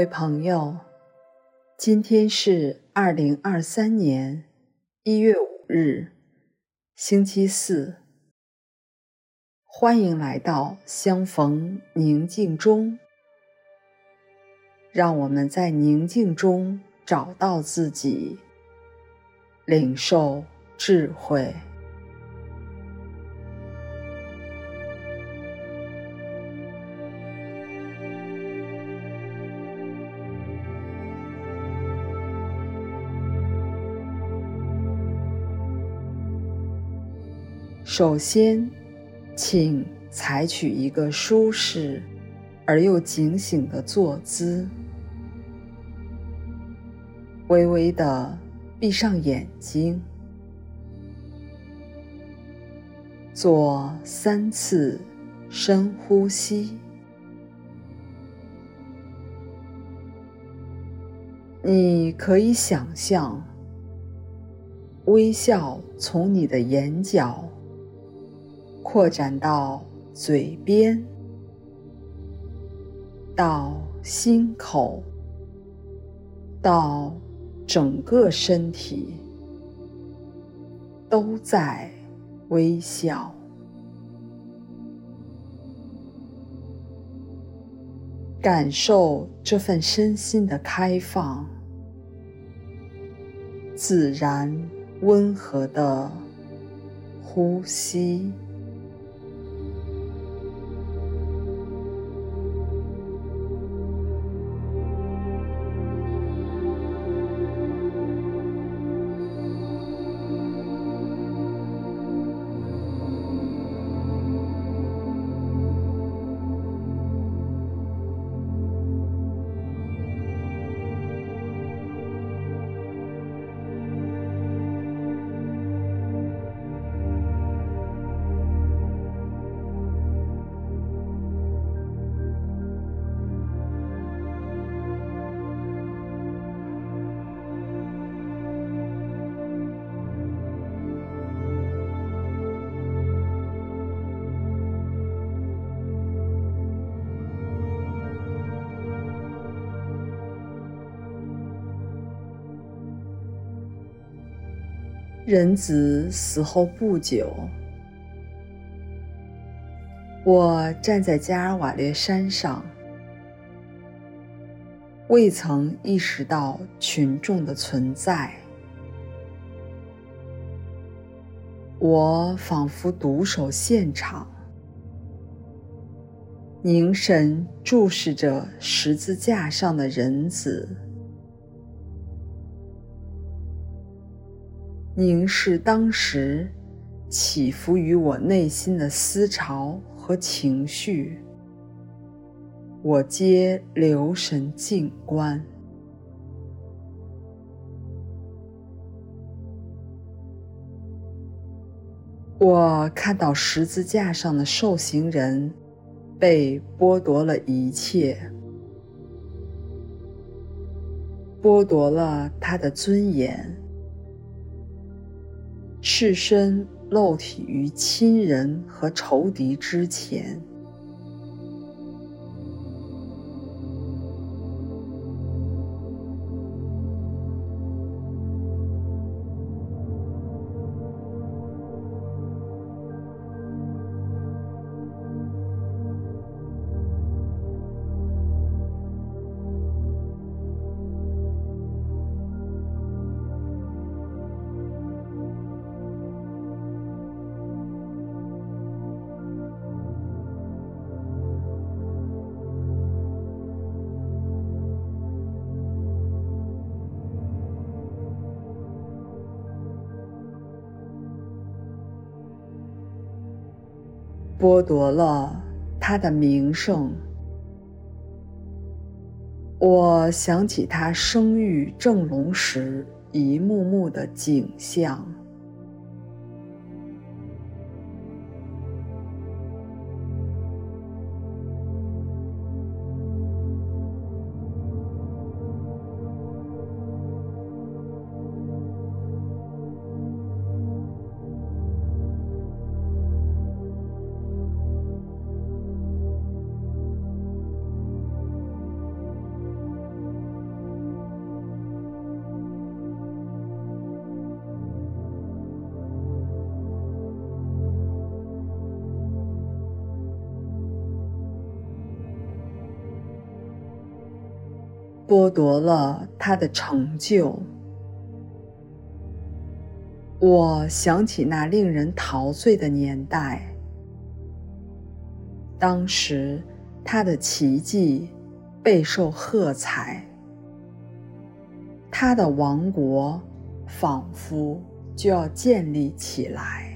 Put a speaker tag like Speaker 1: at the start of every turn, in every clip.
Speaker 1: 各位朋友，今天是二零二三年一月五日，星期四。欢迎来到相逢宁静中，让我们在宁静中找到自己，领受智慧。首先，请采取一个舒适而又警醒的坐姿，微微的闭上眼睛，做三次深呼吸。你可以想象，微笑从你的眼角。扩展到嘴边，到心口，到整个身体，都在微笑。感受这份身心的开放，自然温和的呼吸。人子死后不久，我站在加尔瓦略山上，未曾意识到群众的存在。我仿佛独守现场，凝神注视着十字架上的人子。凝视当时起伏于我内心的思潮和情绪，我皆留神静观。我看到十字架上的受刑人被剥夺了一切，剥夺了他的尊严。赤身露体于亲人和仇敌之前。剥夺了他的名声。我想起他生育正隆时一幕幕的景象。剥夺了他的成就。我想起那令人陶醉的年代，当时他的奇迹备受喝彩，他的王国仿佛就要建立起来。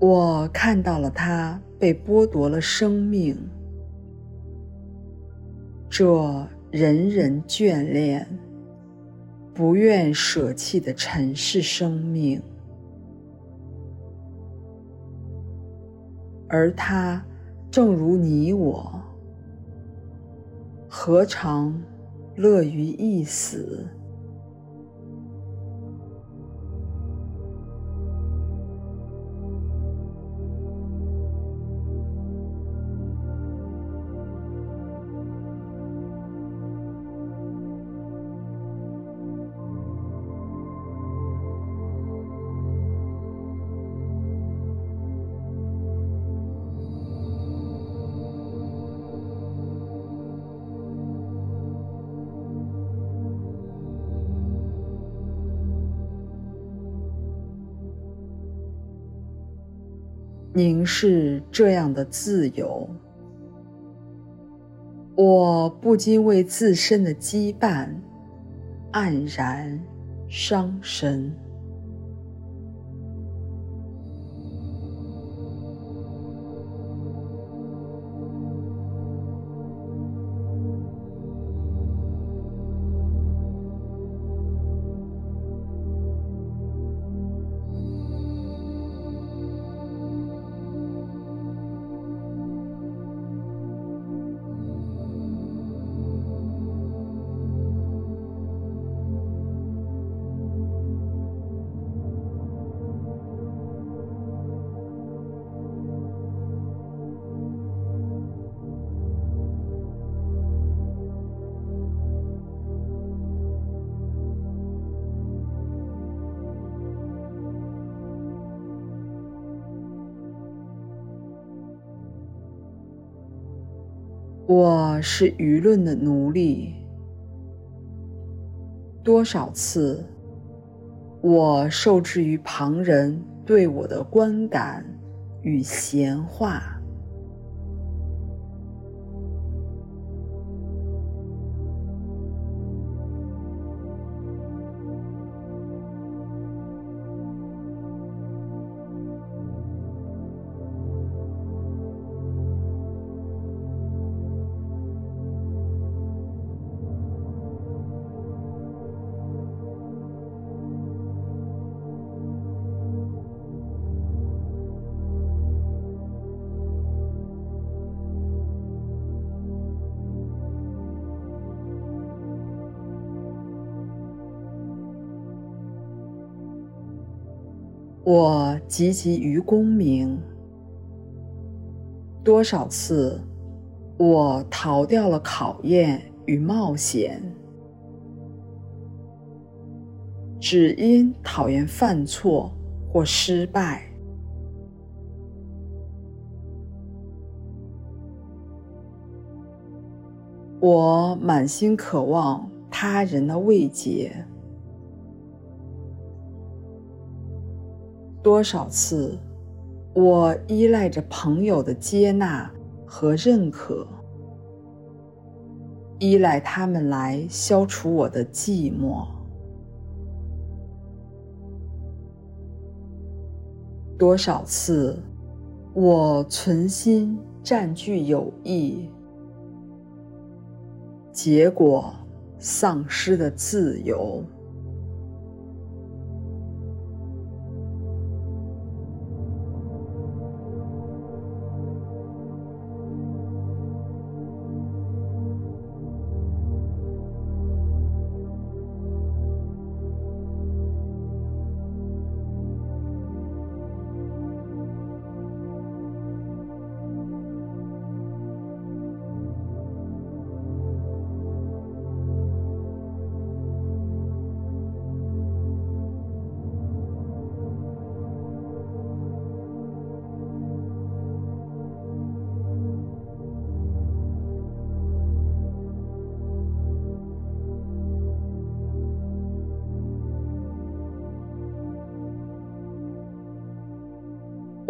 Speaker 1: 我看到了他被剥夺了生命，这人人眷恋、不愿舍弃的尘世生命，而他正如你我，何尝乐于一死？凝视这样的自由，我不禁为自身的羁绊黯然伤神。我是舆论的奴隶，多少次我受制于旁人对我的观感与闲话。我汲汲于功名，多少次我逃掉了考验与冒险，只因讨厌犯错或失败。我满心渴望他人的慰藉。多少次，我依赖着朋友的接纳和认可，依赖他们来消除我的寂寞。多少次，我存心占据友谊，结果丧失了自由。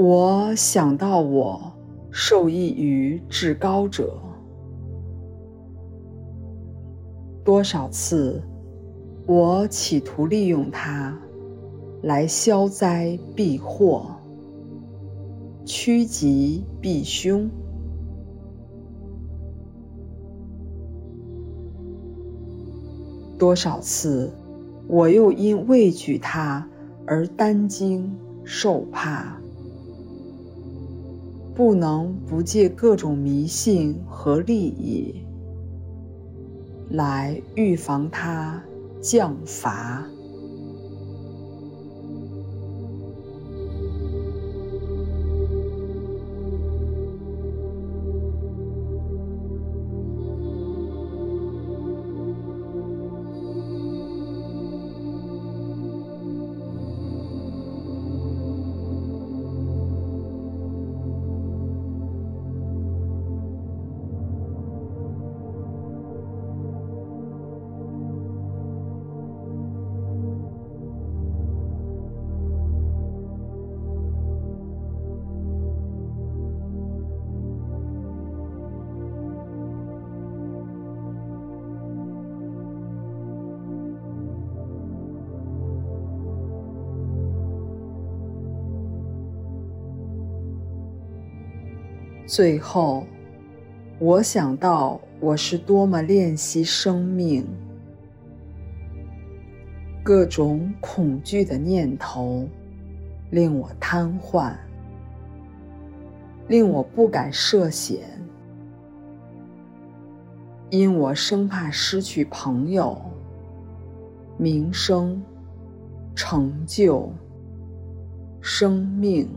Speaker 1: 我想到我受益于至高者，多少次我企图利用它来消灾避祸、趋吉避凶。多少次，我又因畏惧它而担惊受怕，不能不借各种迷信和利益来预防它降罚。最后，我想到我是多么恋惜生命，各种恐惧的念头令我瘫痪，令我不敢涉险，因我生怕失去朋友、名声、成就、生命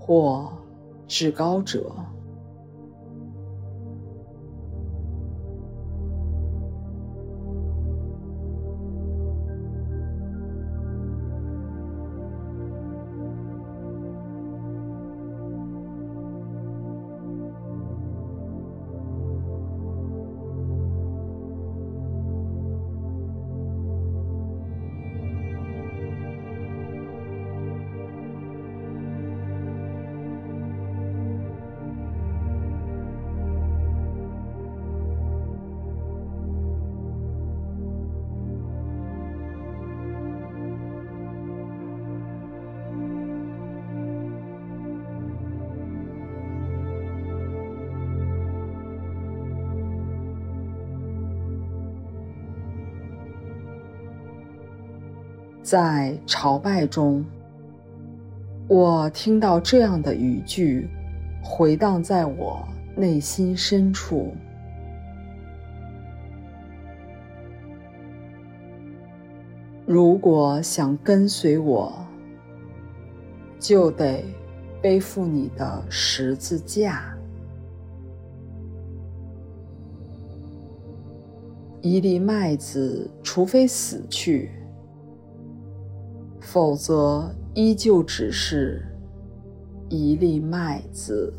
Speaker 1: 或至高者。在朝拜中，我听到这样的语句回荡在我内心深处：如果想跟随我，就得背负你的十字架。一粒麦子，除非死去。否则，依旧只是一粒麦子。